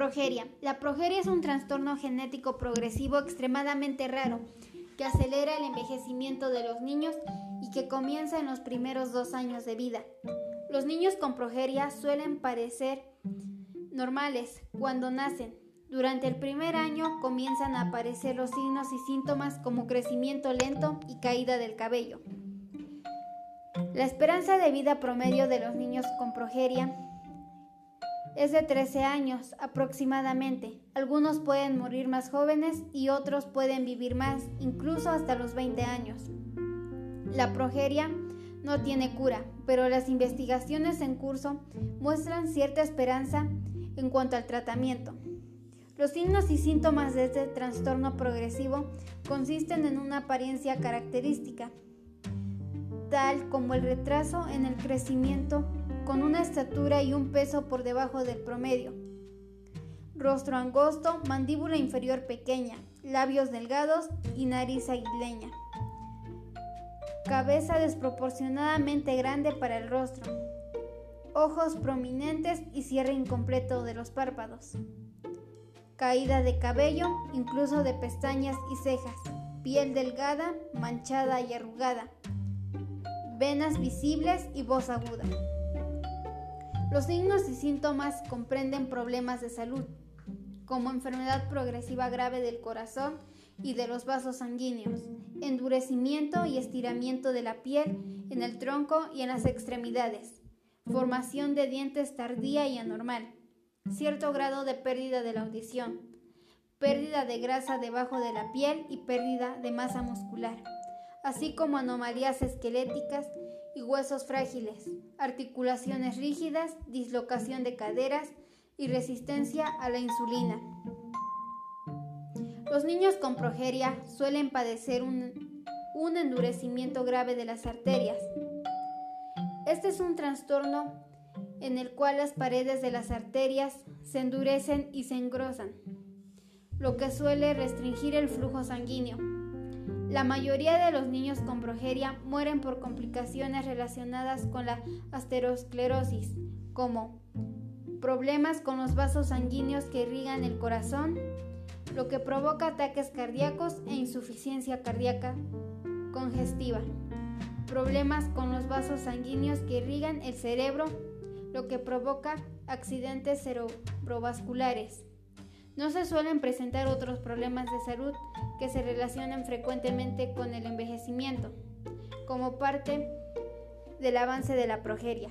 Progeria. La progeria es un trastorno genético progresivo extremadamente raro que acelera el envejecimiento de los niños y que comienza en los primeros dos años de vida. Los niños con progeria suelen parecer normales cuando nacen. Durante el primer año comienzan a aparecer los signos y síntomas como crecimiento lento y caída del cabello. La esperanza de vida promedio de los niños con progeria es de 13 años aproximadamente. Algunos pueden morir más jóvenes y otros pueden vivir más, incluso hasta los 20 años. La progeria no tiene cura, pero las investigaciones en curso muestran cierta esperanza en cuanto al tratamiento. Los signos y síntomas de este trastorno progresivo consisten en una apariencia característica, tal como el retraso en el crecimiento con una estatura y un peso por debajo del promedio. Rostro angosto, mandíbula inferior pequeña, labios delgados y nariz aguileña. Cabeza desproporcionadamente grande para el rostro. Ojos prominentes y cierre incompleto de los párpados. Caída de cabello, incluso de pestañas y cejas. Piel delgada, manchada y arrugada. Venas visibles y voz aguda. Los signos y síntomas comprenden problemas de salud, como enfermedad progresiva grave del corazón y de los vasos sanguíneos, endurecimiento y estiramiento de la piel en el tronco y en las extremidades, formación de dientes tardía y anormal, cierto grado de pérdida de la audición, pérdida de grasa debajo de la piel y pérdida de masa muscular, así como anomalías esqueléticas y huesos frágiles, articulaciones rígidas, dislocación de caderas y resistencia a la insulina. Los niños con progeria suelen padecer un, un endurecimiento grave de las arterias. Este es un trastorno en el cual las paredes de las arterias se endurecen y se engrosan, lo que suele restringir el flujo sanguíneo. La mayoría de los niños con progeria mueren por complicaciones relacionadas con la asterosclerosis, como problemas con los vasos sanguíneos que irrigan el corazón, lo que provoca ataques cardíacos e insuficiencia cardíaca congestiva, problemas con los vasos sanguíneos que irrigan el cerebro, lo que provoca accidentes cerebrovasculares. No se suelen presentar otros problemas de salud que se relacionan frecuentemente con el envejecimiento, como parte del avance de la progeria.